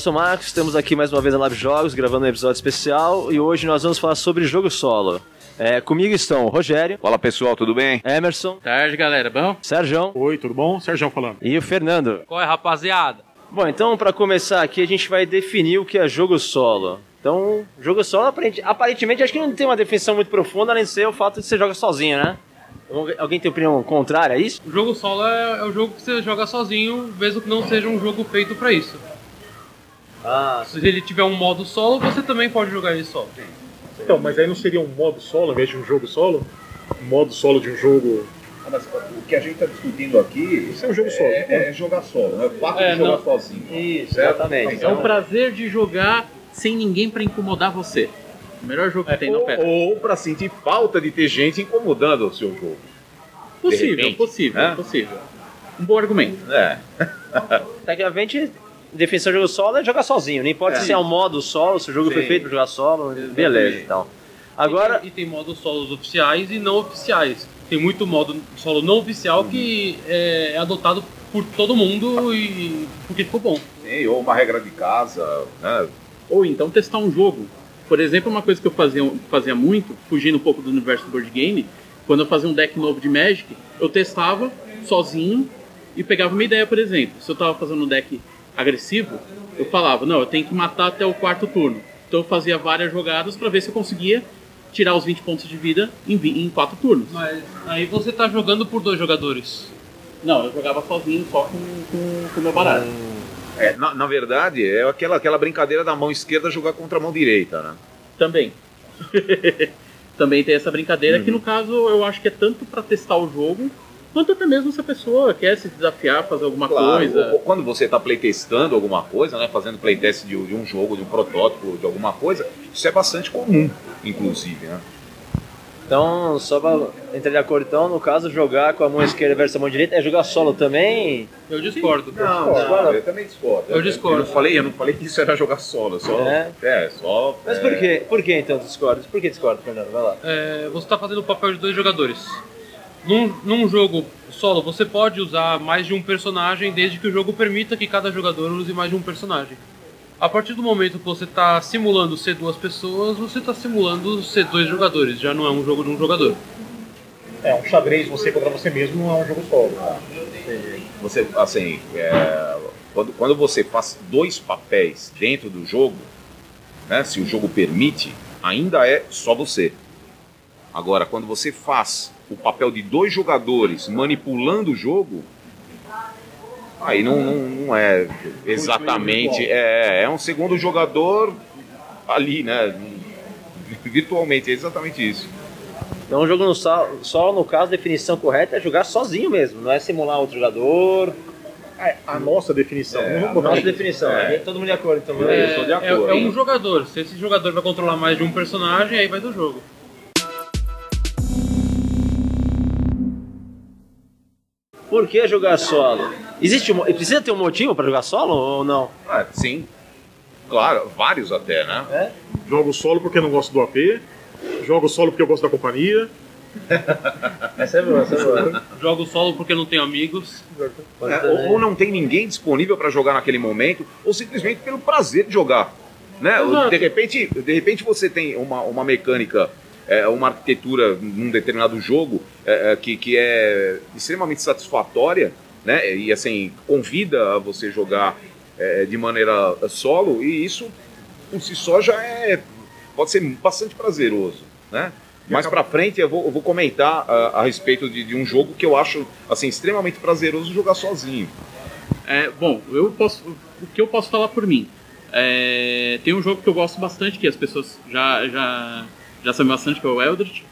Sou o Marcos, estamos aqui mais uma vez na Live Jogos, gravando um episódio especial, e hoje nós vamos falar sobre jogo solo. É, comigo estão o Rogério, Fala pessoal, tudo bem? Emerson, Tarde, galera. Bom? Sérgio Oi, tudo bom? Sérgio falando. e o Fernando. Qual é, rapaziada? Bom, então para começar aqui a gente vai definir o que é jogo solo. Então, jogo solo aparente- aparentemente acho que não tem uma definição muito profunda, além de ser o fato de você joga sozinho, né? Alguém- tem opinião contrária a isso? O jogo solo é, é o jogo que você joga sozinho, mesmo que não seja um jogo feito pra isso. Ah, Se ele tiver um modo solo, você também pode jogar ele solo. Então, mas aí não seria um modo solo ao invés de um jogo solo? Um modo solo de um jogo. Ah, mas o que a gente está discutindo aqui Isso é um jogo solo. é, é jogar solo, não é o fato É, de jogar não- sozinho. isso, Certo? exatamente. É o prazer de jogar sem ninguém pra incomodar você. O melhor jogo que tem, não Ou, pera. ou para sentir falta de ter gente incomodando o seu jogo. Possível, repente, possível, né? possível. Um bom argumento. É. Tecnicamente, definição de jogo solo é jogar sozinho. Não importa É. se é um modo solo, se o jogo foi Sim. feito para jogar solo, beleza, então. Agora, E tem, e tem modos solos oficiais e não oficiais. Tem muito modo solo não oficial que é, é adotado por todo mundo e porque ficou bom. Sim, ou uma regra de casa, né? Ou então testar um jogo. Por exemplo, uma coisa que eu fazia, fazia muito, fugindo um pouco do universo do board game, quando eu fazia um deck novo de Magic, eu testava sozinho e pegava uma ideia, por exemplo. Se eu tava fazendo um deck agressivo, eu falava, não, eu tenho que matar até o quarto turno. Então eu fazia várias jogadas para ver se eu conseguia tirar os 20 pontos de vida em, em quatro turnos. Mas aí você tá jogando por dois jogadores. Não, eu jogava sozinho, só com com- com o meu baralho. É, na, na verdade, é aquela, aquela brincadeira da mão esquerda jogar contra a mão direita, né? Também. Também tem essa brincadeira que no caso eu acho que é tanto pra testar o jogo, quanto até mesmo se a pessoa quer se desafiar, fazer alguma coisa. ou- ou quando você está playtestando alguma coisa, né? Fazendo playtest de, de um jogo, de um protótipo, de alguma coisa, isso é bastante comum, inclusive, né? então, só pra entrar de acordo, então, no caso, jogar com a mão esquerda versus a mão direita é jogar solo também? Eu discordo. Não, não, eu também discordo. Eu discordo. Eu não falei, eu não falei que isso era jogar solo, só. É? É, só. Mas é, por quê? Por que então discorda? Por que discorda, Fernando? Vai lá. É, você está fazendo o papel de dois jogadores. Num, num jogo solo, você pode usar mais de um personagem desde que o jogo permita que cada jogador use mais de um personagem. A partir do momento que você está simulando ser duas pessoas, você está simulando ser dois jogadores, já não é um jogo de um jogador. É, um xadrez você contra você mesmo não é um jogo solo. Você, assim, é, quando, quando você faz dois papéis dentro do jogo, né, se o jogo permite, ainda é só você. Agora, quando você faz o papel de dois jogadores manipulando o jogo, aí não, não, não é exatamente. É, é um segundo jogador ali, né? Virtualmente, é exatamente isso. Então, o jogo no solo, no caso, a definição correta é jogar sozinho mesmo, não é simular outro jogador. É, a nossa definição. É, botar Nossa definição, É. né? todo mundo de acordo, então. Eu beleza. sou de é, acordo. é um jogador. Se esse jogador vai controlar mais de um personagem, aí vai do jogo. Por que jogar solo? Existe um, precisa ter um motivo para jogar solo ou não? Ah, sim. Claro, vários até, né? É? Jogo solo porque não gosto do AP. Jogo solo porque eu gosto da companhia. Essa é boa, essa é boa. Jogo solo porque não tenho amigos. É, ou, ou não tem ninguém disponível para jogar naquele momento, ou simplesmente pelo prazer de jogar. Né? Exato. De, repente, de repente você tem uma, uma mecânica, é, uma arquitetura num determinado jogo é, é, que, que é extremamente satisfatória, né? e assim, convida a você jogar é, de maneira solo, e isso por si só já é, pode ser bastante prazeroso. Né? Mais pra frente eu vou, eu vou comentar a, a respeito de, de um jogo que eu acho assim, extremamente prazeroso jogar sozinho. É, bom, eu posso, o que eu posso falar por mim? É, tem um jogo que eu gosto bastante, que as pessoas já, já, já sabem bastante, que é o Eldritch.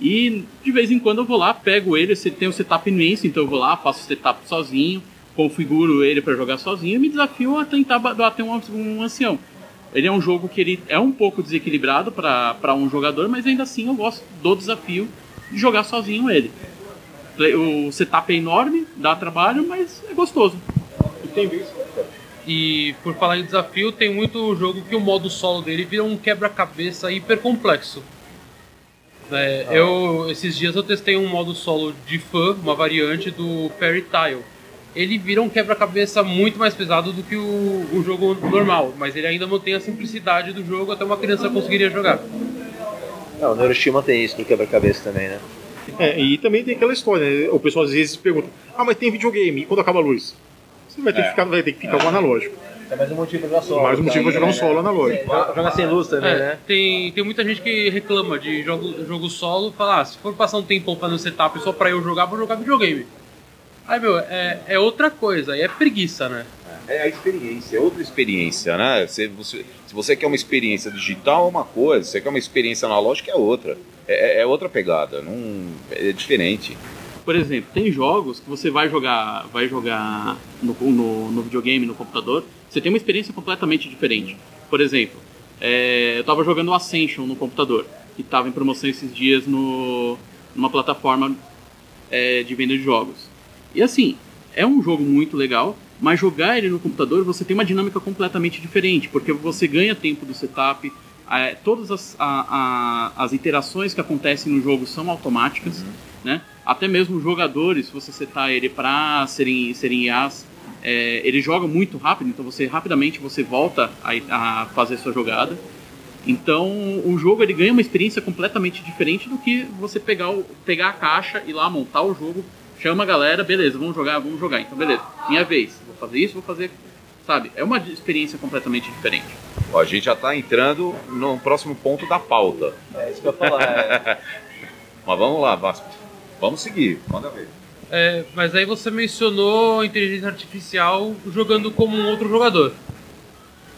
E de vez em quando eu vou lá, pego ele, se tem o setup imenso, então eu vou lá, faço o setup sozinho, configuro ele para jogar sozinho e me desafio a tentar ba- bater um, um ancião. Ele é um jogo que ele é um pouco desequilibrado para um jogador, mas ainda assim eu gosto do desafio de jogar sozinho ele. O setup é enorme, dá trabalho, mas é gostoso. Tem. E por falar em desafio, tem muito jogo que o modo solo dele vira um quebra-cabeça hiper complexo. É, eu esses dias eu testei um modo solo de fã, uma variante do Fairy Tile, ele vira um quebra-cabeça muito mais pesado do que o, o jogo normal, mas ele ainda mantém a simplicidade do jogo até uma criança conseguiria jogar. Não, o Neuroshima tem isso no quebra-cabeça também, né? É, e também tem aquela história, né? o pessoal às vezes pergunta, ah, mas tem videogame, e quando acaba a luz? Você vai ter, que, ficar, vai ter que ficar com o analógico. É mais um motivo pra jogar solo. Mais um motivo pra jogar um solo analógico. Joga, joga sem luz também, É, né? tem, tem muita gente que reclama de jogo, jogo solo, fala, ah, se for passar um tempão fazendo setup só pra eu jogar, vou jogar videogame. Aí, meu, é, é outra coisa, aí é preguiça, né? É a experiência, é outra experiência, né? Se você, se você quer uma experiência digital é uma coisa, se você quer uma experiência analógica é outra. É, é- é outra pegada, não, é diferente. Por exemplo, tem jogos que você vai jogar, vai jogar no, no, no videogame, no computador, você tem uma experiência completamente diferente. Por exemplo, é, eu estava jogando Ascension no computador, que estava em promoção esses dias no, numa plataforma é, de venda de jogos. E assim, é um jogo muito legal, mas jogar ele no computador você tem uma dinâmica completamente diferente, porque você ganha tempo do setup, é, todas as, a- a- as interações que acontecem no jogo são automáticas, né? Até mesmo os jogadores, se você setar ele para serem, serem IAs, é, ele joga muito rápido, então você rapidamente você volta a, a fazer sua jogada. Então o jogo ele ganha uma experiência completamente diferente do que você pegar, o, pegar a caixa e lá montar o jogo, chama a galera, beleza, vamos jogar, vamos jogar. Então beleza, minha vez, vou fazer isso, vou fazer, sabe? É uma experiência completamente diferente. Ó, a gente já está entrando no próximo ponto da pauta. É isso que eu ia falar. é. Mas vamos lá, Vasco. Vamos seguir, manda ver. É, mas aí você mencionou a inteligência artificial jogando como um outro jogador.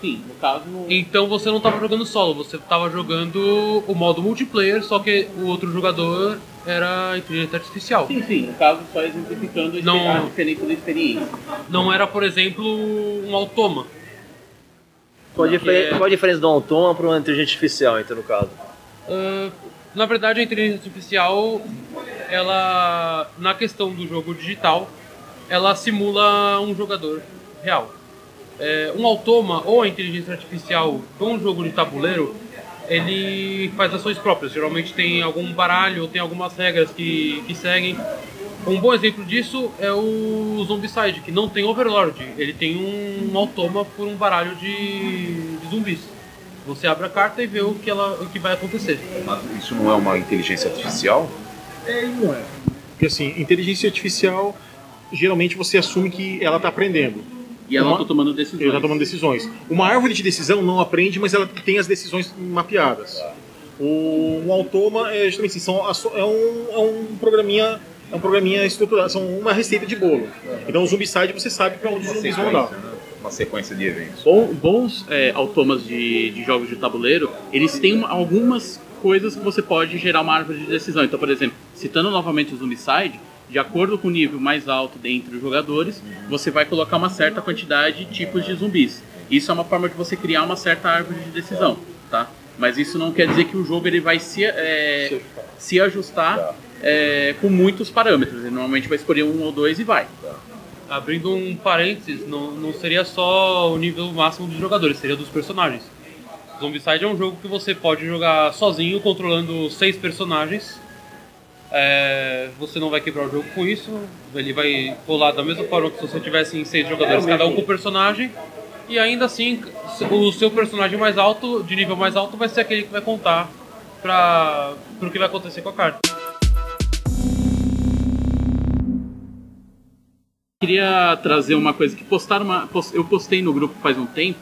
Sim, no caso no... Então você não estava jogando solo, você estava jogando o modo multiplayer, só que o outro jogador era a inteligência artificial. Sim, sim, no caso só exemplificando a Não- a diferença da experiência. Não era, por exemplo, um automa. Qual, a difer- é- qual a diferença do autônomo para uma inteligência artificial, então, no caso? Ah, na verdade, a inteligência artificial, ela, na questão do jogo digital, ela simula um jogador real. É, um automa ou a inteligência artificial com um jogo de tabuleiro, ele faz ações próprias. Geralmente tem algum baralho ou tem algumas regras que, que seguem. Um bom exemplo disso é o Zombicide, que não tem Overlord. Ele tem um automa por um baralho de, de zumbis. Você abre a carta e vê o que, ela, o que vai acontecer. Mas isso não é uma inteligência artificial? É não é. Porque assim, inteligência artificial, geralmente você assume que ela está aprendendo. E ela Uma- tá tomando decisões. Ele está tomando decisões. Uma árvore de decisão não aprende, mas ela tem as decisões mapeadas. O, um automa é justamente assim, são, é, um, é um programinha é um programinha estruturado, são uma receita de bolo. Então o Zombicide você sabe para onde os zumbis vão dar. Uma sequência de eventos. Bom- bons é, automas de, de jogos de tabuleiro, eles têm uma- algumas coisas que você pode gerar uma árvore de decisão. Então, por exemplo, citando novamente o Zombicide, de acordo com o nível mais alto dentre os jogadores, você vai colocar uma certa quantidade de tipos de zumbis. Isso é uma forma de você criar uma certa árvore de decisão, tá? Mas isso não quer dizer que o jogo ele vai se, é, se ajustar é, com muitos parâmetros. Ele normalmente vai escolher um ou dois e vai. Abrindo um parênteses, não, não seria só o nível máximo dos jogadores, seria dos personagens. Zombicide é um jogo que você pode jogar sozinho, controlando seis personagens. É, você não vai quebrar o jogo com isso, ele vai rolar da mesma forma que se você tivesse em seis jogadores, cada um com um personagem. E ainda assim, o seu personagem mais alto, de nível mais alto, vai ser aquele que vai contar para o que vai acontecer com a carta. Queria trazer uma coisa que postaram uma, eu postei no grupo faz um tempo,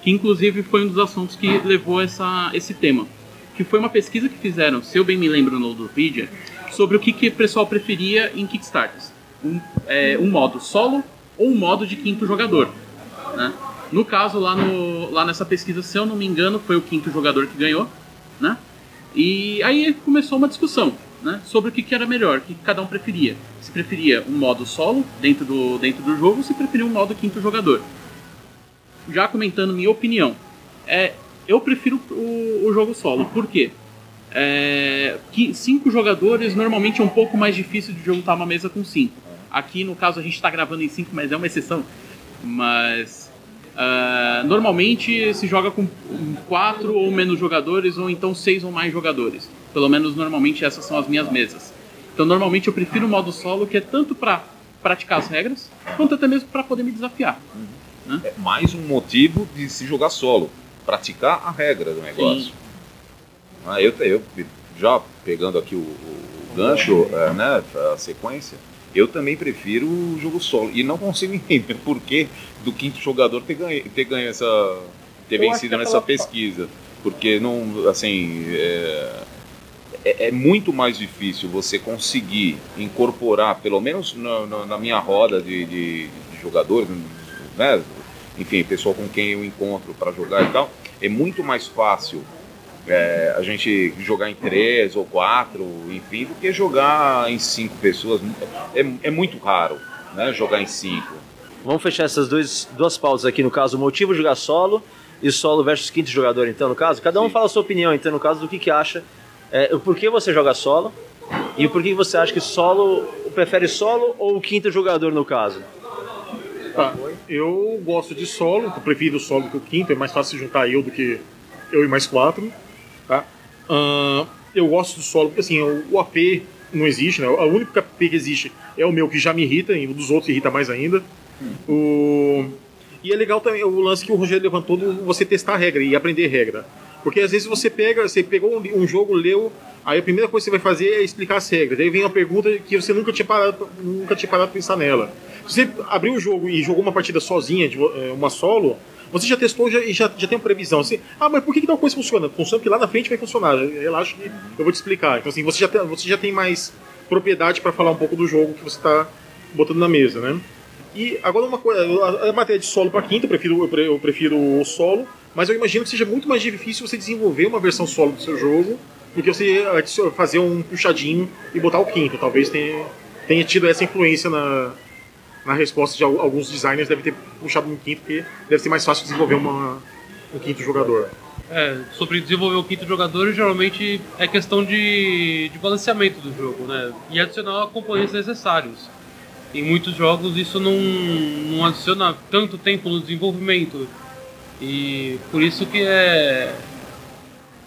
que inclusive foi um dos assuntos que levou essa, esse tema, que foi uma pesquisa que fizeram, se eu bem me lembro no Ludopedia, sobre o que, que o pessoal preferia em Kickstarters. Um, é, um modo solo ou um modo de quinto jogador. né? No caso, lá, no, lá nessa pesquisa, se eu não me engano, foi o quinto jogador que ganhou. Né? E aí começou uma discussão né, sobre o que, que era melhor, o que cada um preferia. Se preferia um modo solo dentro do, dentro do jogo ou se preferia um modo quinto jogador. Já comentando minha opinião, é, eu prefiro o, o jogo solo. Por quê? É, cinco jogadores normalmente é um pouco mais difícil de juntar uma mesa com cinco. Aqui no caso a gente está gravando em cinco, mas é uma exceção. Mas ah, normalmente se joga com quatro ou menos jogadores, ou então seis ou mais jogadores. Pelo menos normalmente essas são as minhas mesas. Então normalmente eu prefiro o modo solo, que é tanto para praticar as regras, quanto até mesmo para poder me desafiar. É mais um motivo de se jogar solo. Praticar a regra do negócio. Ah, eu, eu já pegando aqui o, o gancho, é, né, a sequência, eu também prefiro o jogo solo. E não consigo entender por que do quinto jogador ter ganho, ter ganho essa. ter Eu vencido é nessa pela- pesquisa. Porque não. assim. É, é, é muito mais difícil você conseguir incorporar, pelo menos na, na- na minha roda de, de, de jogadores, né? enfim, pessoal com quem eu encontro para jogar e tal, é muito mais fácil é, a gente jogar em três ou quatro, enfim, do que jogar em cinco pessoas. É, é muito raro né, jogar em cinco. Vamos fechar essas dois, duas pautas aqui, no caso, o motivo de jogar solo e solo versus quinto jogador, então, no caso. Cada um Sim. fala a sua opinião, então, no caso, do que, que acha, é, o porquê você joga solo e o porquê você acha que solo, prefere solo ou o quinto jogador, no caso. Tá, eu gosto de solo, eu prefiro solo que o quinto, é mais fácil juntar eu do que eu e mais quatro. Tá? Ahn, eu gosto do solo, porque assim, o, AP não existe, né? O único AP que existe é o meu que já me irrita, e o dos outros irrita mais ainda. O... E é legal também o lance que o Rogério levantou do você testar a regra e aprender regra. Porque às vezes você pega, você pegou um, um jogo, leu, aí a primeira coisa que você vai fazer é explicar as regras. Aí vem uma pergunta que você nunca tinha parado, nunca tinha parado pra pensar nela. Se você abriu o jogo e jogou uma partida sozinha, eh, uma solo, você já testou já, e já, já tem uma previsão. Assim, ah, mas por que, que tal coisa funciona? Funciona porque lá na frente vai funcionar. Relaxa que eu vou te explicar. Então assim, você já tem, você já tem mais propriedade para falar um pouco do jogo que você está botando na mesa, né? E agora uma coisa, a, a matéria de solo para quinta, eu prefiro, eu pre- eu prefiro o solo, mas eu imagino que seja muito mais difícil você desenvolver uma versão solo do seu jogo do que você fazer um puxadinho e botar o quinto. Talvez tenha, tenha tido essa influência na, na resposta de al- alguns designers, deve ter puxado um quinto, porque deve ser mais fácil desenvolver uma, um quinto jogador. É, sobre desenvolver o quinto jogador, geralmente é questão de, de balanceamento do jogo, né? E adicionar componentes necessários. Em muitos jogos isso não, não adiciona tanto tempo no desenvolvimento. E por isso que é,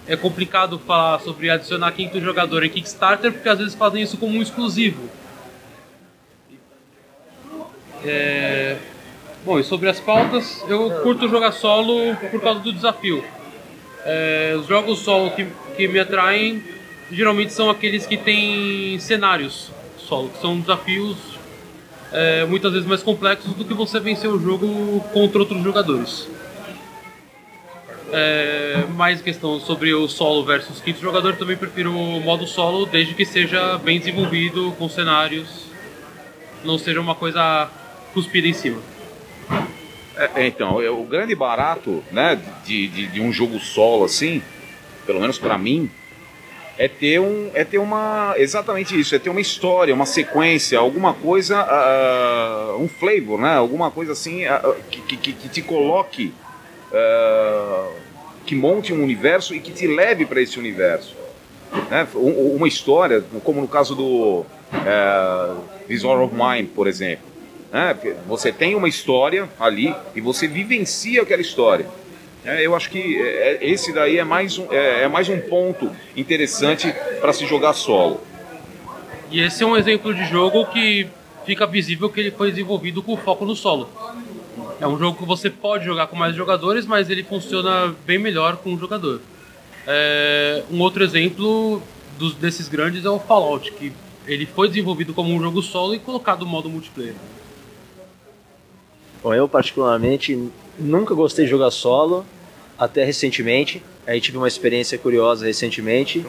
é complicado falar sobre adicionar quinto jogador em Kickstarter, porque às vezes fazem isso como um exclusivo. É, Bom, e sobre as pautas, eu curto jogar solo por causa do desafio. É, os jogos solo que, que me atraem geralmente são aqueles que têm cenários solo, que são desafios é, muitas vezes mais complexos do que você vencer o jogo contra outros jogadores. É, mais questão sobre o solo versus quinto jogador, também prefiro o modo solo, desde que seja bem desenvolvido, com cenários, não seja uma coisa cuspida em cima. É, é, então, é, o grande barato né, de, de, de um jogo solo assim, pelo menos para mim, é ter um é ter uma exatamente isso é ter uma história uma sequência alguma coisa ah, um flavor né alguma coisa assim ah, que, que, que te coloque ah, que monte um universo e que te leve para esse universo né? Um- uma história como no caso do This War of Mine por exemplo né? você tem uma história ali e você vivencia aquela história é, eu acho que é, é, esse daí é mais um, é, é mais um ponto interessante para se jogar solo. E esse é um exemplo de jogo que fica visível que ele foi desenvolvido com foco no solo. É um jogo que você pode jogar com mais jogadores, mas ele funciona bem melhor com um jogador. É, um outro exemplo dos, desses grandes é o Fallout, que ele foi desenvolvido como um jogo solo e colocado no modo multiplayer. Bom, eu particularmente nunca gostei de jogar solo, até recentemente. Aí tive uma experiência curiosa recentemente.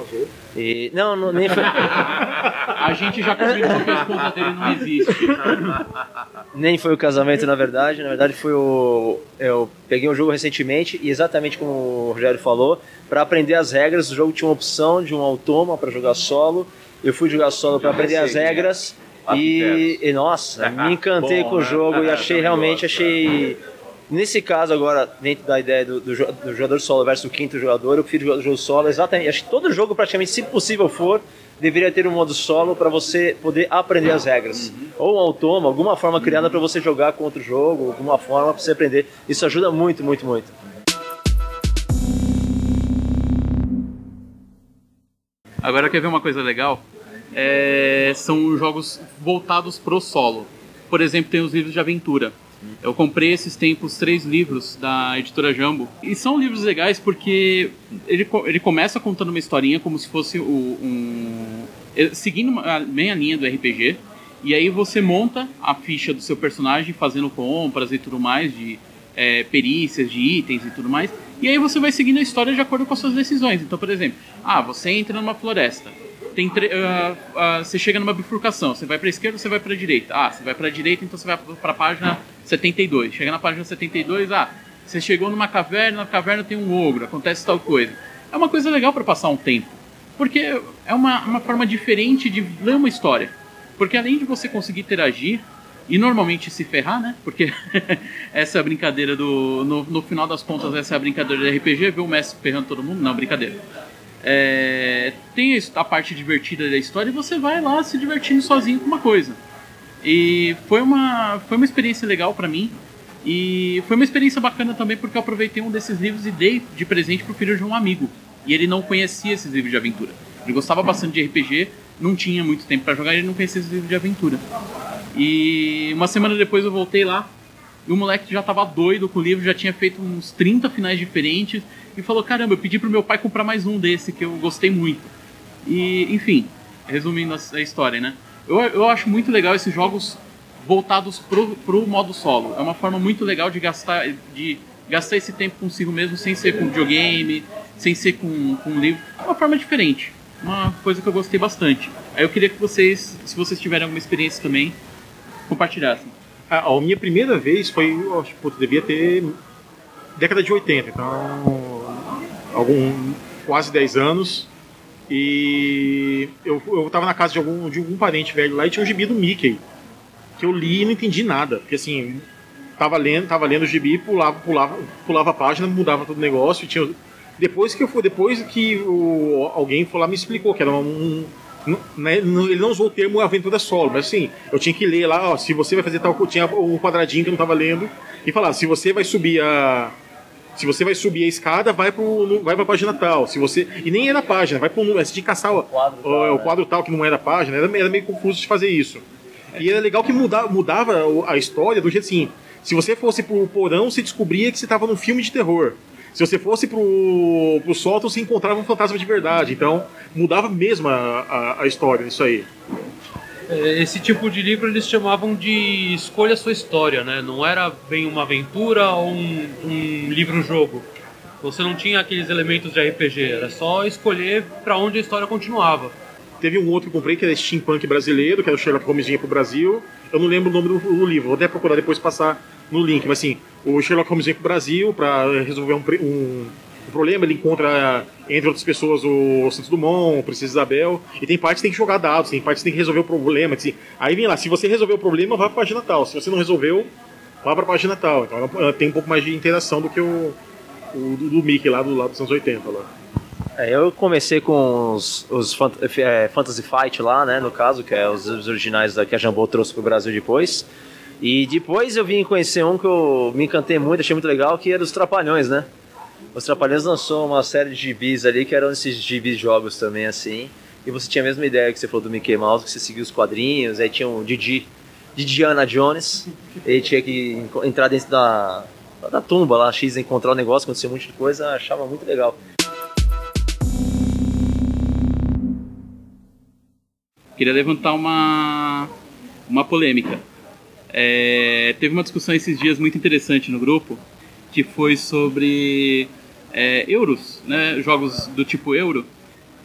E não, não nem foi, A gente já combinou que a esposa dele não existe. nem foi o casamento na verdade. Na verdade foi o eu peguei um jogo recentemente e exatamente como o Rogério falou, para aprender as regras, o jogo tinha uma opção de um automa para jogar solo. Eu fui jogar solo para aprender as sei, né? regras e, e, nossa, me encantei Bom, com o né? jogo e achei realmente achei Nesse caso agora, dentro da ideia do, do, do jogador solo versus o quinto jogador, eu prefiro o jogo solo exatamente. Acho que todo jogo, praticamente, se possível for, deveria ter um modo solo para você poder aprender as regras. Ou um automa, alguma forma criada para você jogar com outro jogo, alguma forma para você aprender. Isso ajuda muito, muito, muito. Agora quer ver uma coisa legal? É, são jogos voltados pro solo. por exemplo, tem os livros de aventura. Eu comprei esses tempos três livros da editora Jambo. E são livros legais porque ele, ele começa contando uma historinha como se fosse o- um. eh, seguindo uma- bem a linha do RPG. E aí você monta a ficha do seu personagem fazendo compras e tudo mais, de eh, perícias, de itens e tudo mais. E aí você vai seguindo a história de acordo com as suas decisões. Então, por exemplo, ah, você entra numa floresta tem tre- ah, ah, você chega numa bifurcação, você vai para esquerda ou você vai para direita? Ah, você vai para direita, então você vai para a página 72. Chega na página 72, ah, você chegou numa caverna, na caverna tem um ogro, acontece tal coisa. É uma coisa legal para passar um tempo, porque é uma, uma forma diferente de ler uma história. Porque além de você conseguir interagir e normalmente se ferrar, né? Porque essa é a brincadeira do. No, no final das contas, essa é a brincadeira do RPG, ver o mestre ferrando todo mundo? Não, brincadeira. É, tem a parte divertida da história e você vai lá se divertindo sozinho com uma coisa. E foi uma, foi uma experiência legal pra mim. E foi uma experiência bacana também porque eu aproveitei um desses livros e dei de presente pro filho de um amigo. E ele não conhecia esses livros de aventura. Ele gostava bastante de RPG, não tinha muito tempo pra jogar e ele não conhecia esses livros de aventura. E uma semana depois eu voltei lá e o moleque já tava doido com o livro, já tinha feito uns 30 finais diferentes e falou: Caramba, eu pedi pro meu pai comprar mais um desse que eu gostei muito. E, enfim, resumindo a história, né? Eu, eu acho muito legal esses jogos voltados pro, pro modo solo. É uma forma muito legal de gastar, de gastar esse tempo consigo mesmo, sem ser com videogame, sem ser com, com livro. É uma forma diferente. Uma coisa que eu gostei bastante. Aí eu queria que vocês, se vocês tiverem alguma experiência também, compartilhassem. A, a minha primeira vez foi, acho que devia ter década de 80, então algum quase 10 anos. E eu, eu tava na casa de algum, de algum parente velho lá e tinha um gibi do Mickey. Que eu li e não entendi nada. Porque assim, tava lendo, tava lendo o gibi, pulava, pulava, pulava a página, mudava todo o negócio. Tinha, depois que eu fui, depois que o, alguém foi lá me explicou que era um. Não- ele não usou o termo aventura solo, mas assim, eu tinha que ler lá, ó, se você vai fazer tal coisa, tinha um quadradinho que eu não tava lendo, e falar, se você vai subir a. Se você vai subir a escada, vai, pro, vai pra página tal. Se você. E nem era a página, vai pro. Você tinha que caçar o, quadro o, tal, o né? quadro tal que não era a página, era, era meio confuso de fazer isso. E era legal que muda, mudava o- a história do jeito assim. Se você fosse pro porão, você descobria que você estava num filme de terror. Se você fosse pro, pro sótão, você encontrava um fantasma de verdade. Então, mudava mesmo a, a, a história disso aí. É, Esse tipo de livro eles chamavam de escolha sua história, né? Não era bem uma aventura ou um, um livro-jogo. Você não tinha aqueles elementos de RPG, era só escolher pra onde a história continuava. Teve um outro que eu comprei, que era steampunk brasileiro, que era o Sherlock Holmes vinha pro Brasil. Eu não lembro o nome do, do livro, vou até procurar depois passar no link. Mas assim, o Sherlock Holmes vem pro Brasil para resolver um, um- um problema. Ele encontra, entre outras pessoas, o Santos Dumont, o Princesa Isabel. E tem partes que tem que jogar dados, tem partes que tem que resolver o problema. Assim. Aí vem lá, se você resolveu o problema, vá pra página tal. Se você não resolveu, vá pra página tal. Então tem um pouco mais de interação do que o, o do, do Mickey lá do lado dos anos 80. Lá. É, eu comecei com os, os fant- é, Fantasy Fight lá, né, no caso, que é os, os originais da, que a Jambô trouxe pro Brasil depois. E depois eu vim conhecer um que eu me encantei muito, achei muito legal, que era os Trapalhões, né? Os Trapalhões lançou uma série de gibis ali, que eram esses gibis jogos também, assim. E você tinha a mesma ideia que você falou do Mickey Mouse, que você seguia os quadrinhos, aí tinha o Didi, Didiana Jones, ele tinha que entrar dentro da, da tumba lá, X, encontrar o negócio, acontecia um monte de coisa, achava muito legal. Queria levantar uma, uma polêmica. É, teve uma discussão esses dias muito interessante no grupo, que foi sobre é, euros, né, jogos do tipo euro,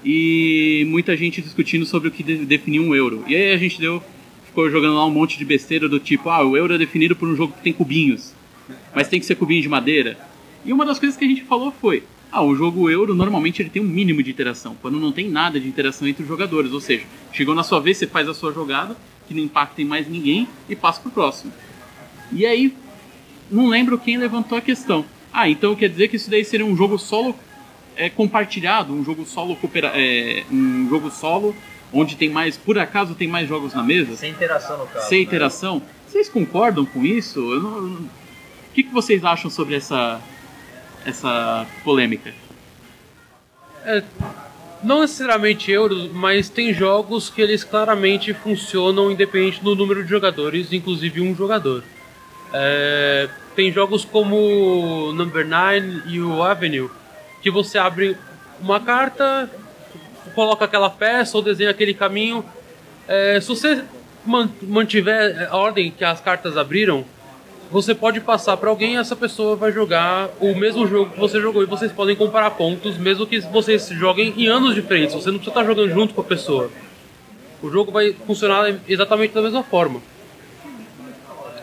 e muita gente discutindo sobre o que de, definir um euro. E aí a gente deu, ficou jogando lá um monte de besteira do tipo, ah, o euro é definido por um jogo que tem cubinhos, mas tem que ser cubinho de madeira. E uma das coisas que a gente falou foi, ah, o jogo euro normalmente ele tem um mínimo de interação, quando não tem nada de interação entre os jogadores, ou seja, chegou na sua vez, você faz a sua jogada, que não impacta em mais ninguém, e passa pro próximo. E aí, não lembro quem levantou a questão. Ah, então quer dizer que isso daí seria um jogo solo é, compartilhado, um jogo solo coopera é, um jogo solo onde tem mais, por acaso tem mais jogos na mesa? Sem interação no caso. Sem né? interação? Vocês concordam com isso? Eu não- O que, que vocês acham sobre essa essa polêmica? Não necessariamente euros, mas tem jogos que eles claramente funcionam independente do número de jogadores, inclusive um jogador. É, tem jogos como Number 9 e o Avenue, que você abre uma carta, coloca aquela peça ou desenha aquele caminho. É, se você man- mantiver a ordem que as cartas abriram, você pode passar para alguém e essa pessoa vai jogar o mesmo jogo que você jogou e vocês podem comparar pontos, mesmo que vocês joguem em anos diferentes. Você não precisa estar jogando junto com a pessoa. O jogo vai funcionar exatamente da mesma forma.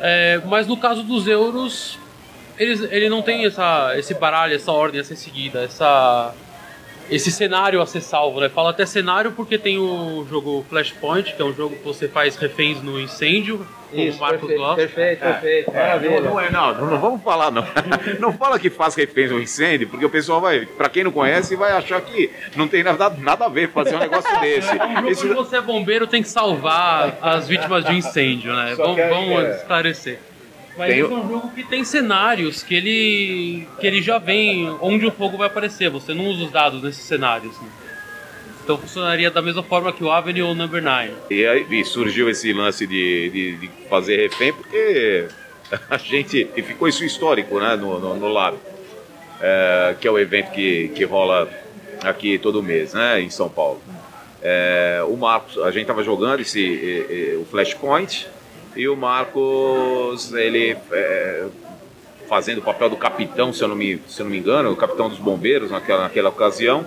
É, mas no caso dos euros, eles, ele não tem essa, esse baralho, essa ordem a ser seguida, essa, esse cenário a ser salvo. Né? Fala até cenário porque tem o jogo Flashpoint, que é um jogo que você faz reféns no incêndio, como o Marcos gosta. perfeito, perfeito. Não, não é, não, não vamos falar, não. Não fala que faz reféns um incêndio, porque o pessoal vai, pra quem não conhece, vai achar que não tem nada, nada a ver fazer um negócio desse. É um jogo onde você é bombeiro, tem que salvar as vítimas de incêndio, né? Vamos, vamos é. esclarecer. Mas Tem é um jogo que tem cenários que ele, que ele já vem onde o fogo vai aparecer. Você não usa os dados nesses cenários. né? Então funcionaria da mesma forma que o Avenue ou o Number 9. E aí surgiu esse lance de, de, de fazer refém, porque a gente. E ficou isso histórico né, no, no, no Lab, é, que é o evento que, que rola aqui todo mês, né, em São Paulo. É, o Marcos, a gente tava jogando esse, o Flashpoint e o Marcos, ele é, fazendo o papel do capitão, se eu não me, se eu não me engano, o capitão dos bombeiros naquela, naquela ocasião,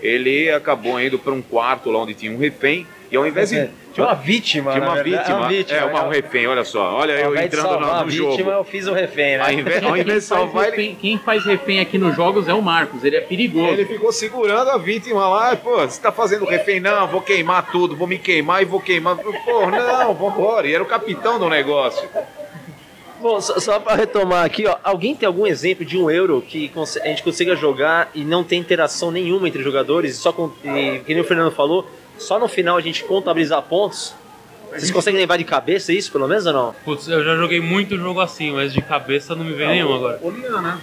ele acabou indo para um quarto lá onde tinha um refém e ao invés de Tinha uma vítima, tinha uma vítima, É uma vítima. é uma, um refém, olha só, olha eu entrando no, no vítima, jogo. eu fiz o refém, né? Ao invés, ao invés de ele, refém, quem faz refém aqui nos jogos é o Marcos, ele é perigoso. ele ficou segurando a vítima lá, pô, você tá fazendo refém? Não, vou queimar tudo, vou me queimar e vou queimar. Pô, não, vambora. E era o capitão do negócio. Bom, só, só pra retomar aqui, ó, alguém tem algum exemplo de um euro que a gente consiga jogar e não tem interação nenhuma entre jogadores, e só com, e, que nem o Fernando falou, só no final a gente contabilizar pontos? Vocês conseguem lembrar de cabeça isso, pelo menos ou não? Putz, eu já joguei muito jogo assim, mas de cabeça não me vem nenhum agora. Olian, né?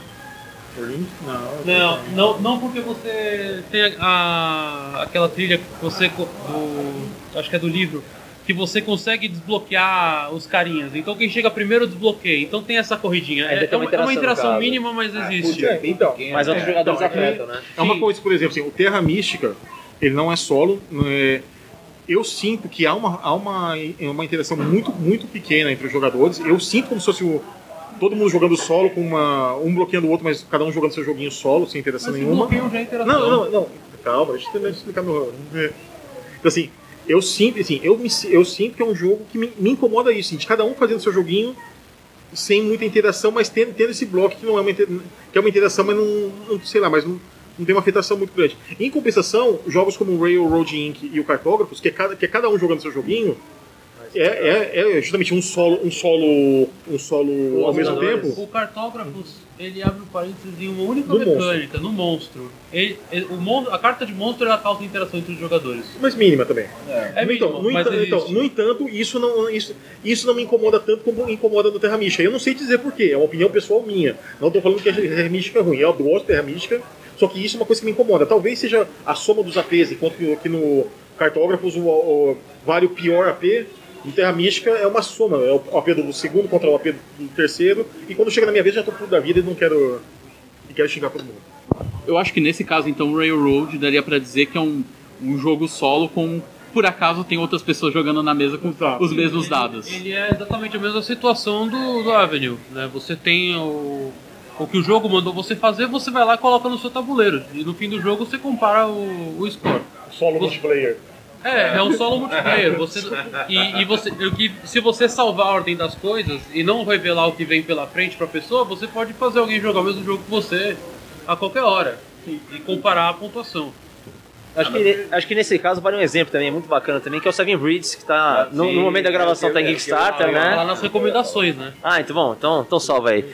Não, não, não porque você tem a, a- aquela trilha que você do acho que é do livro que você consegue desbloquear os carinhas. Então quem chega primeiro desbloqueia. Então tem essa corridinha. É, tem é uma é uma interação, mínima, mas existe. É, então, Mas outros jogadores é que- afetam, né? É uma coisa, por exemplo, assim, o Terra Mística, ele não é solo. é- eu sinto que há uma, há uma, uma interação muito, muito pequena entre os jogadores. Eu sinto como se fosse o- todo mundo jogando solo, com uma, um bloqueando o outro, mas cada um jogando seu joguinho solo, sem interação Mas nenhuma. já é interação. Não, não, não. Calma, deixa eu explicar meu. Então, assim, eu sinto, assim, eu, me, eu sinto que é um jogo que me, me incomoda isso, assim, de cada um fazendo seu joguinho sem muita interação, mas tendo, tendo esse bloco que não é uma, que é uma interação, mas não, não- sei lá, mas não, não tem uma afetação muito grande. Em compensação, jogos como o Railroad Inc. e o Cartógrafos, que é cada, que é cada um jogando seu joguinho, é, é, é justamente um solo, um solo, um solo ao mesmo tempo. O cartógrafos, ele abre um parênteses em uma única No mecânica, no monstro. Ele, ele- o mon- a carta de monstro ela causa interação entre os jogadores. Mas mínima também. É mínimo, então, no, mas entanto, então, no entanto, isso não, isso, isso não me incomoda tanto como incomoda no Terra Mística. Eu não sei dizer porquê, é uma opinião pessoal minha. Não estou falando que a Terra Mística é ruim, eu gosto da Terra Mística, só que isso é uma coisa que me incomoda. Talvez seja a soma dos APs, enquanto que aqui no Cartógrafos o, o, vale o pior AP, no Terra Mística é uma soma, é o AP do segundo contra o AP do terceiro, e quando chega na minha vez já estou tudo da vida e não quero, e quero xingar todo mundo. Eu acho que nesse caso, então, o Railroad daria pra dizer que é um, um jogo solo com. Por acaso tem outras pessoas jogando na mesa com Tá. os mesmos dados. Ele é exatamente a mesma situação do, do Avenue. Né? Você tem o, o que o jogo mandou você fazer, você vai lá e coloca no seu tabuleiro. E no fim do jogo você compara o, o score. Solo multiplayer. É, é um solo multiplayer. Você, e, e você, o que, se você salvar a ordem das coisas e não revelar o que vem pela frente pra pessoa, você pode fazer alguém jogar o mesmo jogo que você a qualquer hora. E, comparar a pontuação. Acho que, acho que nesse caso vale um exemplo também, muito bacana também, que é o Seven Breeds, que tá. No, no momento da gravação tá em Kickstarter, Tá lá né? nas recomendações, né? Ah, então bom, então, então salva aí.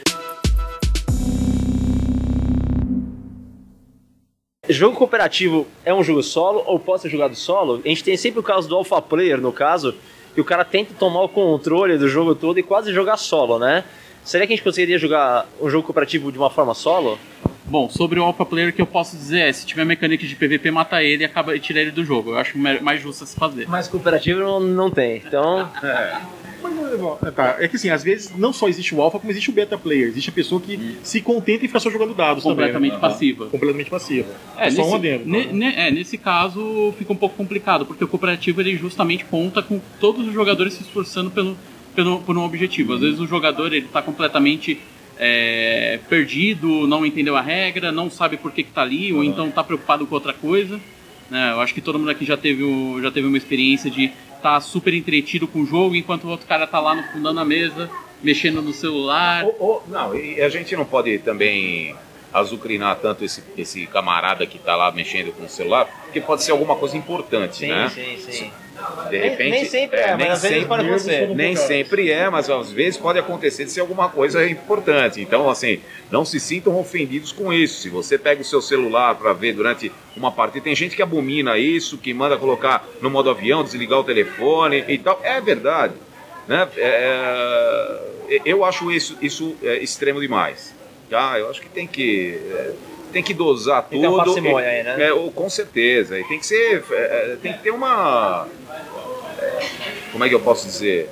Jogo cooperativo é um jogo solo ou pode ser jogado solo? A gente tem sempre o caso do Alpha Player, no caso, que o cara tenta tomar o controle do jogo todo e quase jogar solo, né? Será que a gente conseguiria jogar um jogo cooperativo de uma forma solo? Bom, sobre o Alpha Player, o que eu posso dizer é: se tiver mecânica de PVP, mata ele e acaba e tira ele do jogo. Eu acho mais justo a se fazer. Mas cooperativo não, não tem. Então, é, tá. É que assim, às vezes não só existe o alpha, como existe o beta player. Existe a pessoa que se contenta em ficar só jogando dados Completamente também. né? passiva. Completamente passiva. É, só nesse, um adendo. ne- tá? ne- é, nesse caso fica um pouco complicado, porque o cooperativo ele justamente conta com todos os jogadores se esforçando pelo, pelo, por um objetivo. Às vezes o jogador ele está completamente é, perdido, não entendeu a regra, não sabe por que está ali, ou então está preocupado com outra coisa. né? eu acho que todo mundo aqui já teve, o- já teve uma experiência de estar super entretido com o jogo, enquanto o outro cara está lá no fundão da mesa, mexendo no celular. Ou- ou- não, e a gente não pode também azucrinar tanto esse, esse camarada que tá lá mexendo com o celular, porque pode ser alguma coisa importante, sim, né? sim, sim. De Nem- repente, nem sempre é, mas nem às vezes sempre- pode acontecer. Nem sempre é, mas às vezes pode acontecer de ser alguma coisa importante. Então, assim, não se sintam ofendidos com isso. Se você pega o seu celular para ver durante uma partida, tem gente que abomina isso, que manda colocar no modo avião, desligar o telefone e tal. É verdade. Né? É, é, eu acho isso, isso é, extremo demais. Tá? Eu acho que tem que. é, tem que dosar Tem que ter tudo. uma parcimônia aí, né? É, ou- com certeza. E tem que ser. é, é, tem que ter uma. é, como é que eu posso dizer?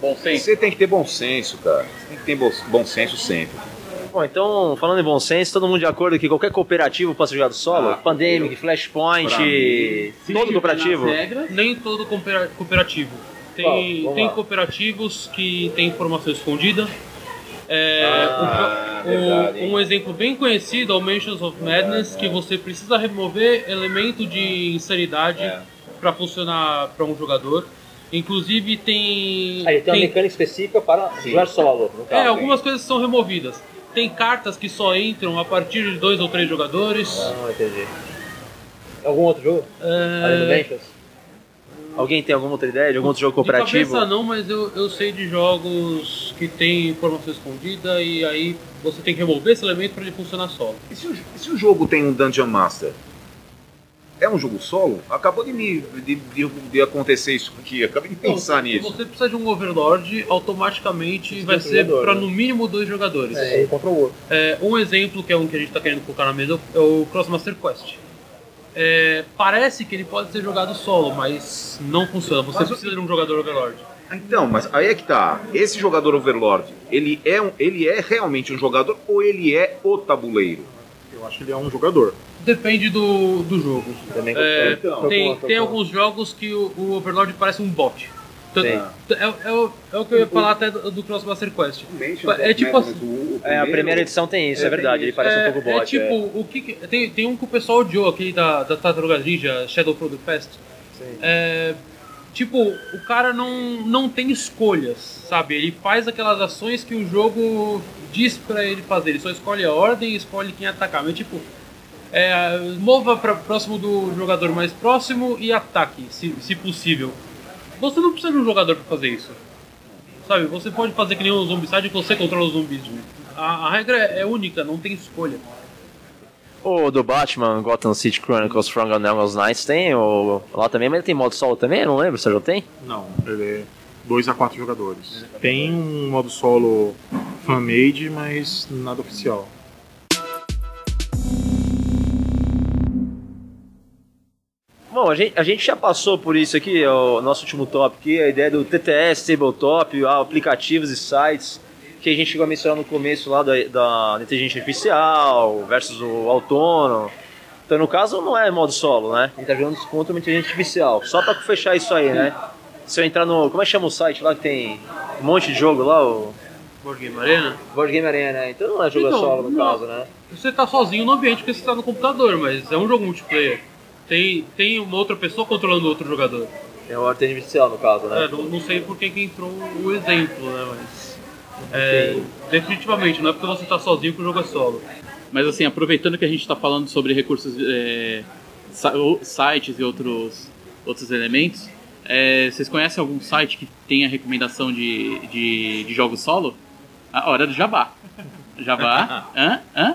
Bom senso. Você tem que ter bom senso, cara. Você tem que ter bom, bom senso sempre. Bom, então, falando em bom senso, todo mundo de acordo que qualquer cooperativo possa jogar do solo? Ah, Pandemic, Flashpoint, pra mim, todo cooperativo? Nas regras, Nem todo coopera- cooperativo. Tem? Vamos tem cooperativos que tem informação escondida. É, Ah, verdade. um, um exemplo bem conhecido é o Mansions of Madness, que você precisa remover elemento de insanidade É. para funcionar para um jogador. Inclusive tem. Aí tem uma tem- mecânica específica para jogar solo, no é, caso. algumas coisas são removidas. Tem cartas que só entram a partir de dois ou três jogadores. Não, entendi. Algum outro jogo? É, Além do Ventures? Alguém tem alguma outra ideia de algum outro jogo cooperativo? De não, mas eu, eu sei de jogos que tem informação escondida e aí você tem que remover esse elemento para ele funcionar solo. E se, o, e se o jogo tem um Dungeon Master? É um jogo solo? Acabou de me de, de- de acontecer isso aqui. Acabei de pensar Então, se nisso. você precisa de um Overlord, automaticamente vai ser para né? no mínimo dois jogadores. É, contra o outro. É, um exemplo que é um que a gente está querendo colocar na mesa é o Crossmaster Quest. É, parece que ele pode ser jogado solo, mas não funciona. Você Mas precisa de um jogador Overlord. Então, mas aí é que tá. Esse jogador Overlord, ele é, um, ele é realmente um jogador ou ele é o tabuleiro? Eu acho que ele é um jogador. Depende do, do jogo. Também É, Então, tem, tem alguns jogos que o, o Overlord parece um bot. Tanto- Sim. é, é, o, é o que eu ia falar até do, do Crossmaster Quest. É tipo assim. É, a primeira edição tem isso, é, É, verdade. Ele parece é, um pouco bot. é tipo, o que, que- tem, tem um que o pessoal odiou, aquele da, da Tartaruga Ninja, Shadow from the Past. É, tipo, o cara não, não tem escolhas, sabe? Ele faz aquelas ações que o jogo diz pra ele fazer. Ele só escolhe a ordem e escolhe quem atacar. Mas tipo, é, mova para próximo do jogador mais próximo e ataque, se, se possível. Você não precisa de um jogador pra fazer isso. Sabe, você pode fazer que nem o Zombicide que você controla os zumbis. A, a regra é, é única, não tem escolha. O do Batman, Gotham City Chronicles From Gotham Knights tem, o, lá também, mas ele tem modo solo também? Eu não lembro, você já tem? Não, ele é 2 a 4 jogadores. Tem um modo solo fan-made, mas nada oficial. Bom, a gente, a gente já passou por isso aqui, é o nosso último tópico aqui, a ideia do TTS, Tabletop, ah, aplicativos e sites, que a gente chegou a mencionar no começo lá da, da inteligência artificial versus o autônomo. Então, no caso, não é modo solo, né? A gente tá jogando contra uma inteligência artificial. Só pra fechar isso aí, né? Se eu entrar no... Como é que chama o site lá que tem um monte de jogo lá? O Board Game Arena. Board Game Arena, né? Então não é jogo Então, solo, no não. caso, né? Você tá sozinho no ambiente porque você tá no computador, mas é um jogo multiplayer. Tem, tem uma outra pessoa controlando outro jogador. É uma inteligência artificial, no caso, né? É, não, não sei por que que entrou o exemplo, né? Mas. É, definitivamente, não é porque você tá sozinho que o jogo é solo. Mas assim, aproveitando que a gente está falando sobre recursos, é, sites e outros, outros elementos, é, vocês conhecem algum site que tenha recomendação de, de, de jogos solo? A hora do Jabá. Jabá? Hã? Hã?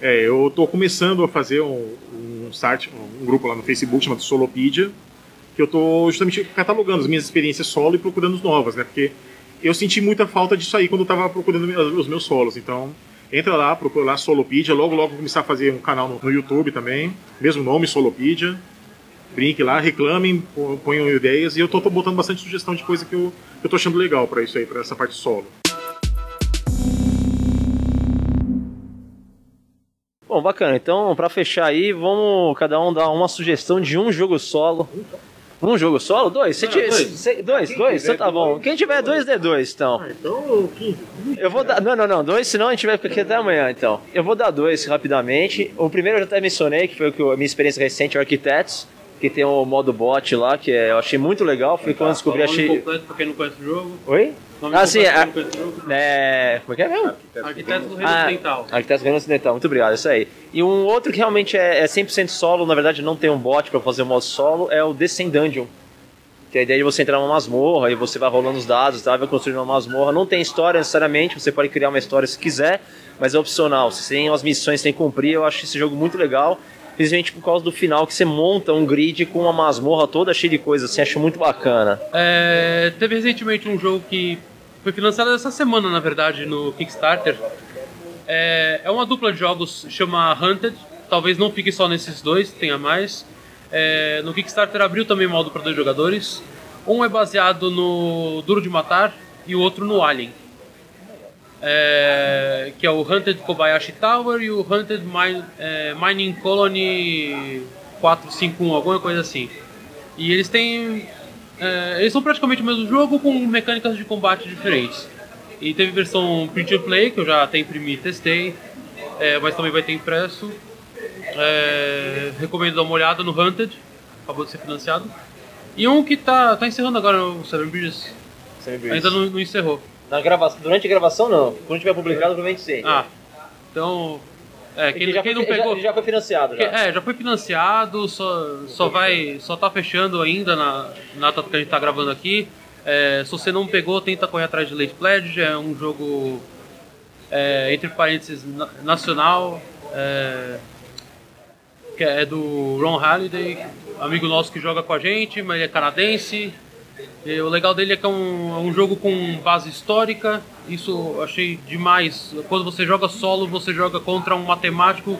É, eu tô começando a fazer um site, um grupo lá no Facebook chamado Solopedia, que eu tô justamente catalogando as minhas experiências solo e procurando novas, né? Porque eu senti muita falta disso aí quando eu tava procurando os meus solos. Então, Entra lá, procura lá Solopedia, logo logo começar a fazer um canal no, YouTube também, mesmo nome, Solopedia. Brinque lá, reclamem, ponham ideias e eu tô botando bastante sugestão de coisa que eu, que eu tô achando legal pra isso aí, pra essa parte solo. Bom, bacana. Então, pra fechar aí, vamos cada um dar uma sugestão de um jogo solo. Um jogo solo? Dois? Ah, tiver- dois. dois, Quem dois? tiver Então tá bom. Quem tiver dois, dê dois, então. Ah, então, que... Eu vou dar. Não, não, não. Dois, senão a gente vai ficar aqui até amanhã, então. Eu vou dar dois rapidamente. O primeiro eu já até mencionei, que foi o que eu- a minha experiência recente, o Architects, que tem o modo bot lá, que é- eu achei muito legal. Foi quando eu descobri, Nome achei. completo pra quem não conhece o jogo. Oi? Nome Ah, sim, é. quem não conhece o jogo. é... Como é que é mesmo? Arquiteto do Reino Ah, Ocidental. Arquiteto do Reino Ocidental, muito obrigado, isso aí. E um outro que realmente é, é 100% solo, na verdade não tem um bot pra fazer o modo solo, é o Descend Dungeon. Que é a ideia de você entrar numa masmorra e você vai rolando os dados, tá? vai construindo uma masmorra. Não tem história necessariamente, você pode criar uma história se quiser, mas é opcional. Você tem as missões que tem que cumprir, eu acho esse jogo muito legal. Principalmente por causa do final, que você monta um grid com uma masmorra toda cheia de coisas, assim, acho muito bacana. É, teve recentemente um jogo que foi financiado essa semana, na verdade, no Kickstarter. É, é uma dupla de jogos, chama Hunted. Talvez não fique só nesses dois, tenha mais. É, no Kickstarter abriu também modo para dois jogadores. Um é baseado no Duro de Matar e o outro no Alien. É, que é o Hunted Kobayashi Tower e o Hunted Mine- é, Mining Colony 451, alguma coisa assim. E eles têm. é, eles são praticamente o mesmo jogo com mecânicas de combate diferentes. E teve versão print and play, que eu já até imprimi e testei, é, mas também vai ter impresso. É, recomendo dar uma olhada no Hunted, acabou de ser financiado. E um que tá, tá encerrando agora o Seven Bridges, ainda não, não encerrou. Na gravação, durante a gravação, não. Quando tiver publicado, provavelmente sim. Ah, então. É, quem, Ele já, quem foi, não pegou. já, já foi financiado. Já. É, já foi financiado, só, só vai. só tá fechando ainda na, na data que a gente tá gravando aqui. É, se você não pegou, tenta correr atrás de Late Pledge, é um jogo é, entre parênteses na- nacional. é, que é do Ron Halliday, amigo nosso que joga com a gente, mas ele é canadense. E o legal dele é que é um, é um jogo com base histórica. Isso eu achei demais. Quando você joga solo, você joga contra um matemático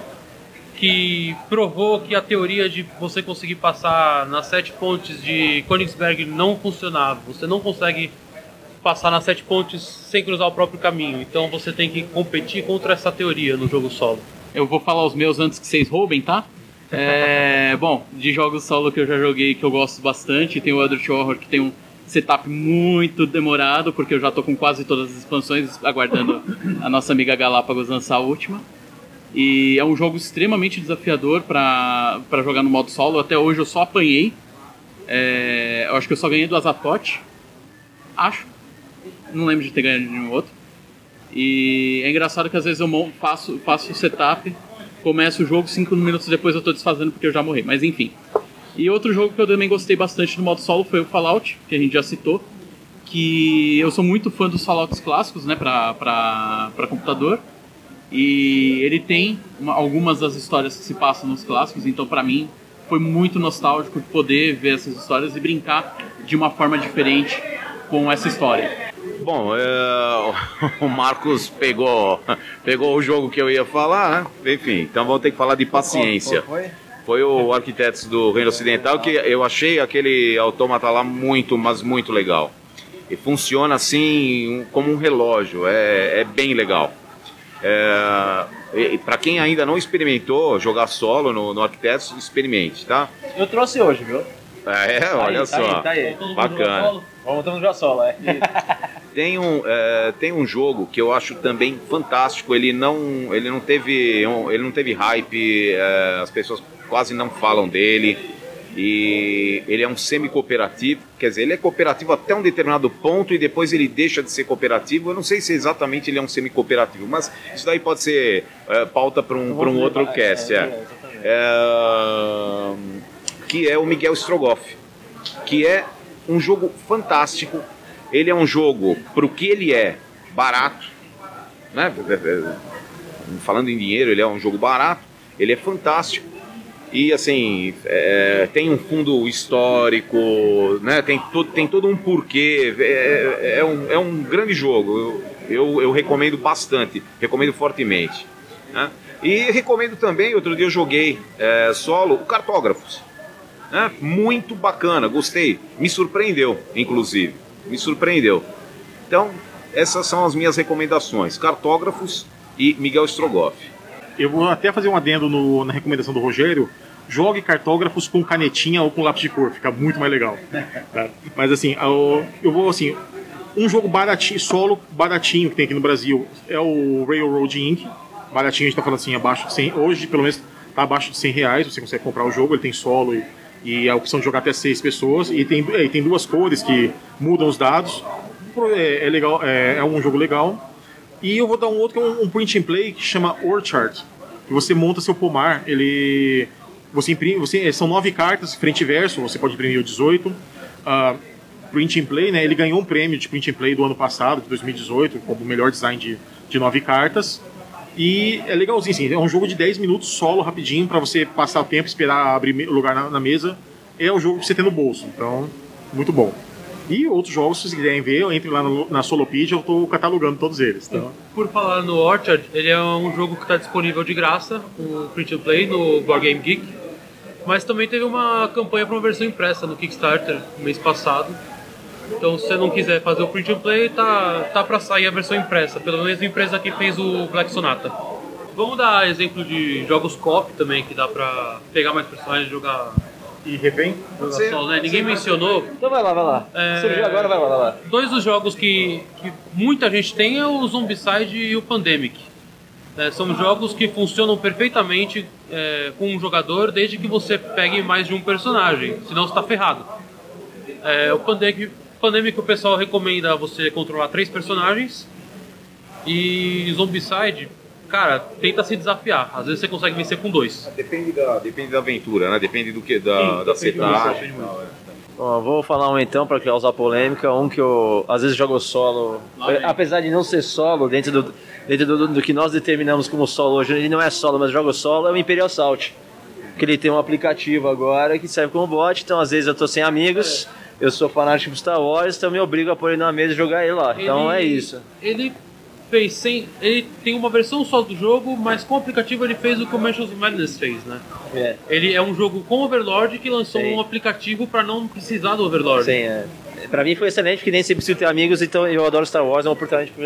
que provou que a teoria de você conseguir passar nas sete pontes de Königsberg não funcionava. Você não consegue passar nas sete pontes sem cruzar o próprio caminho. Então você tem que competir contra essa teoria no jogo solo. Eu vou falar os meus antes que vocês roubem, tá? É, bom, de jogos solo que eu já joguei que eu gosto bastante, tem o Eldritch Horror que tem um setup muito demorado, porque eu já tô com quase todas as expansões, aguardando a nossa amiga Galápagos lançar a última. E é um jogo extremamente desafiador pra jogar no modo solo. Até hoje eu só apanhei. É, eu acho que eu só ganhei do Azatote. Acho. Não lembro de ter ganhado de nenhum outro. E é engraçado que às vezes eu faço, faço o setup, começo o jogo, cinco minutos depois eu tô desfazendo porque eu já morri. Mas enfim. E outro jogo que eu também gostei bastante no modo solo foi o Fallout, que a gente já citou. Que eu sou muito fã dos Fallouts clássicos, né, pra, pra, pra computador. E ele tem uma- algumas das histórias que se passam nos clássicos, então pra mim foi muito nostálgico poder ver essas histórias e brincar de uma forma diferente com essa história. Bom, é, o Marcos pegou, pegou o jogo que eu ia falar, né? Enfim, então vamos ter que falar de paciência. Foi? Foi o Arquitetos do Reino Ocidental que eu achei aquele autômata lá muito, mas muito legal. E funciona assim como um relógio, é, é bem legal. É, para quem ainda não experimentou jogar solo no, no Arquitetos, experimente, tá? Eu trouxe hoje, viu? É, Tá olha aí, só, Tá aí, tá aí. Bacana. Vamos no jogo solo, é. Tem um, é, tem um jogo que eu acho também fantástico. Ele não, ele não teve, ele não teve hype. é, as pessoas quase não falam dele. E ele é um semi-cooperativo, quer dizer, ele é cooperativo até um determinado ponto e depois ele deixa de ser cooperativo. Eu não sei se exatamente ele é um semi-cooperativo, mas isso daí pode ser é, pauta para um, pra um outro cast. É. É, que é o Miguel Strogoff, que é um jogo fantástico. Ele é um jogo, pro que ele é, barato, né? Falando em dinheiro, ele é um jogo barato, ele é fantástico. E assim, é, tem um fundo histórico, né? tem, todo, tem todo um porquê. É, é um, é um grande jogo. Eu Eu, eu recomendo bastante, recomendo fortemente. Né? E recomendo também, outro dia eu joguei é, solo, o Cartógrafos. Né? Muito bacana, gostei. Me surpreendeu, inclusive. Me surpreendeu. Então, essas são as minhas recomendações: Cartógrafos e Miguel Strogoff. Eu vou até fazer um adendo no- na recomendação do Rogério. Jogue cartógrafos com canetinha ou com lápis de cor, fica muito mais legal. tá? Mas assim, eu, eu vou assim. Um jogo baratinho, solo baratinho que tem aqui no Brasil é o Railroad Inc. Baratinho, a gente tá falando assim, abaixo de 100. Hoje, pelo menos, tá abaixo de 100 reais. Você consegue comprar o jogo, ele tem solo e, e a opção de jogar até seis pessoas. E tem, é, e tem duas cores que mudam os dados. É, é legal, é, é um jogo legal. E eu vou dar um outro que é um, um print and play que chama Orchard. Que você monta seu pomar, ele. Você imprime. Você, são nove cartas, frente e verso, você pode imprimir o 18. Ah, print and play, né? Ele ganhou um prêmio de print and play do ano passado, de 2018, como o melhor design de, de nove cartas. E é legalzinho, assim, é um jogo de 10 minutos solo, rapidinho, para você passar o tempo, esperar abrir lugar na, na mesa. É um jogo que você tem no bolso, então, muito bom. E outros jogos, se vocês quiserem ver, entre lá no- na Solopedia, eu estou catalogando todos eles. Então, Por falar no Orchard, ele é um jogo que está disponível de graça, o Print and Play, no Board Game Geek. Mas também teve uma campanha para uma versão impressa no Kickstarter no mês passado. Então, se você não quiser fazer o Print and Play, tá, tá para sair a versão impressa, pela mesma empresa que fez o Black Sonata. Vamos dar exemplo de jogos co-op também, que dá pra pegar mais personagens e jogar, e revém? né? Ninguém mencionou, Então vai lá, vai lá. É. Surgiu agora, vai lá, vai lá. Dois dos jogos que, que muita gente tem é o Zombicide e o Pandemic. É, são jogos que funcionam perfeitamente é, com um jogador desde que você pegue mais de um personagem, senão você está ferrado. É, o Pandemic, Pandemic o pessoal recomenda você controlar três personagens e Zombicide, cara, tenta se desafiar. Às vezes você consegue vencer com dois. Depende da, depende da aventura, né? Depende do que da, da setagem. é. Bom, vou falar um então para causar polêmica, um que eu às vezes jogo solo, apesar de não ser solo dentro do dentro do, do que nós determinamos como solo hoje, ele não é solo, mas jogo solo é o Imperial Salt. Que ele tem um aplicativo agora que serve como bot, então às vezes eu tô sem amigos, eu sou fanático por Star Wars, então me obrigo a pôr ele na mesa e jogar ele lá. Então é Ele- isso. Ele fez sem. Ele tem uma versão só do jogo, mas com o aplicativo ele fez o que o Mansions of Madness fez, né? É. Ele é um jogo com Overlord que lançou Sim. um aplicativo pra não precisar do Overlord. Sim, é. Pra mim foi excelente, porque nem sempre preciso ter amigos, então eu adoro Star Wars, é uma oportunidade pra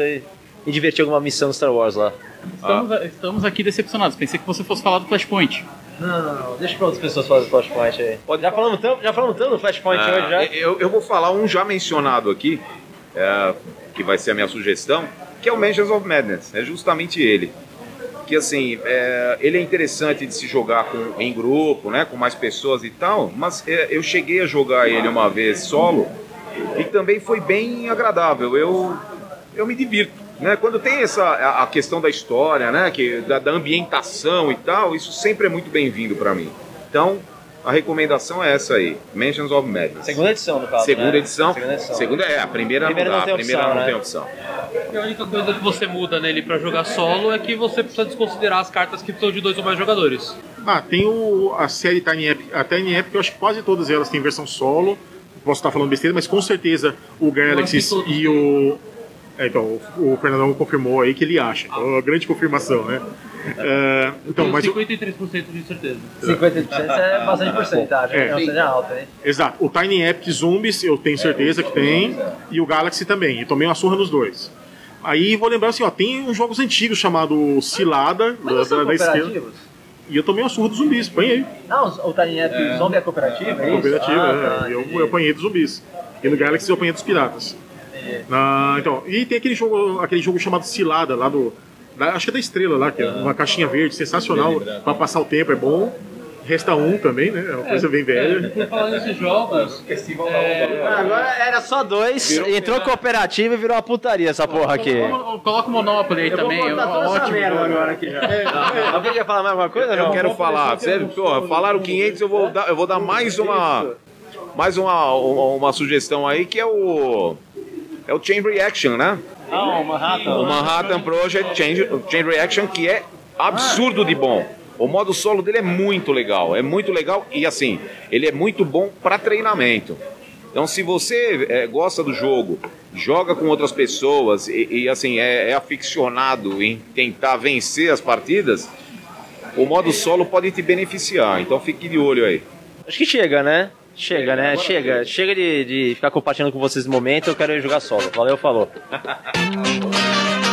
me divertir alguma missão Star Wars lá. Estamos, estamos aqui decepcionados. Pensei que você fosse falar do Flashpoint. Não. Deixa pra outras pessoas falarem do Flashpoint aí. Já falamos tanto, já falamos tanto do Flashpoint Ah, hoje já. eu, eu vou falar um já mencionado aqui, é, que vai ser a minha sugestão, que é o Mansions of Madness. É justamente ele. Que assim, é, ele é interessante de se jogar com, em grupo, né, com mais pessoas e tal, mas é, eu cheguei a jogar ele uma vez solo e também foi bem agradável. Eu, eu me divirto. Né? Quando tem essa a, a questão da história, né, que, da, da ambientação e tal, isso sempre é muito bem-vindo para mim. Então, a recomendação é essa aí, Mansions of Madness. Segunda edição, no caso. Segunda né? edição. Segunda edição. Segunda é, a primeira, Primeira não não dá, tem a primeira opção, não né? tem opção. E a única coisa que você muda nele pra jogar solo é que você precisa desconsiderar as cartas que precisam de dois ou mais jogadores. Ah, tem o, a série Tiny Epic, a Tiny Epic, eu acho que quase todas elas têm versão solo. Posso estar falando besteira, mas com certeza o Galaxy e o. É, então, o, o Fernandão confirmou aí que ele acha. Então, é uma grande confirmação, né? É, então, Tenho mas. o- 53% de certeza. 50% é bastante porcentagem, É. não seja alta, hein? Exato. O Tiny Epic Zombies eu tenho certeza que tem. E o Galaxy também. E tomei uma surra nos dois. Aí vou lembrar assim, ó, tem uns jogos antigos chamado Cilada, da, Mas são da, da esquerda. cooperativos? E eu tomei uma surra dos zumbis, apanhei. Ah, o Tiny Epic Zombie é cooperativa, é isso? Cooperativa, ah, é. tá, eu, entendi. eu apanhei dos zumbis. E no Galaxy eu apanhei dos piratas. Na, então, e tem aquele jogo, aquele jogo chamado Cilada, lá do. da- acho que é da estrela lá, que é uma caixinha verde, sensacional pra passar o tempo, é bom. Resta um também, né? É uma coisa bem velha. Falar nesses jogos, Ah, Agora era só dois, entrou cooperativa e virou uma putaria essa porra aqui. Coloca o Monopoly aí também. é um ótimo jogo. agora aqui já. Alguém quer falar mais alguma coisa? Eu Não? quero falar, sério, porra, falaram 500, eu vou dar, eu vou dar mais uma mais uma, uma, uma sugestão aí que é o é o Chain Reaction, né? Ah, o Manhattan. O Manhattan Project Chain, Chain Reaction que é absurdo de bom. O modo solo dele é muito legal, é muito legal e assim, ele é muito bom para treinamento. Então, se você eh, gosta do jogo, joga com outras pessoas e, e, assim é, é aficionado em tentar vencer as partidas, o modo solo pode te beneficiar. Então fique de olho aí. Acho que chega, né? Chega, né? Chega. Chega de, de ficar compartilhando com vocês esse momento. Eu quero ir jogar solo. Valeu, falou.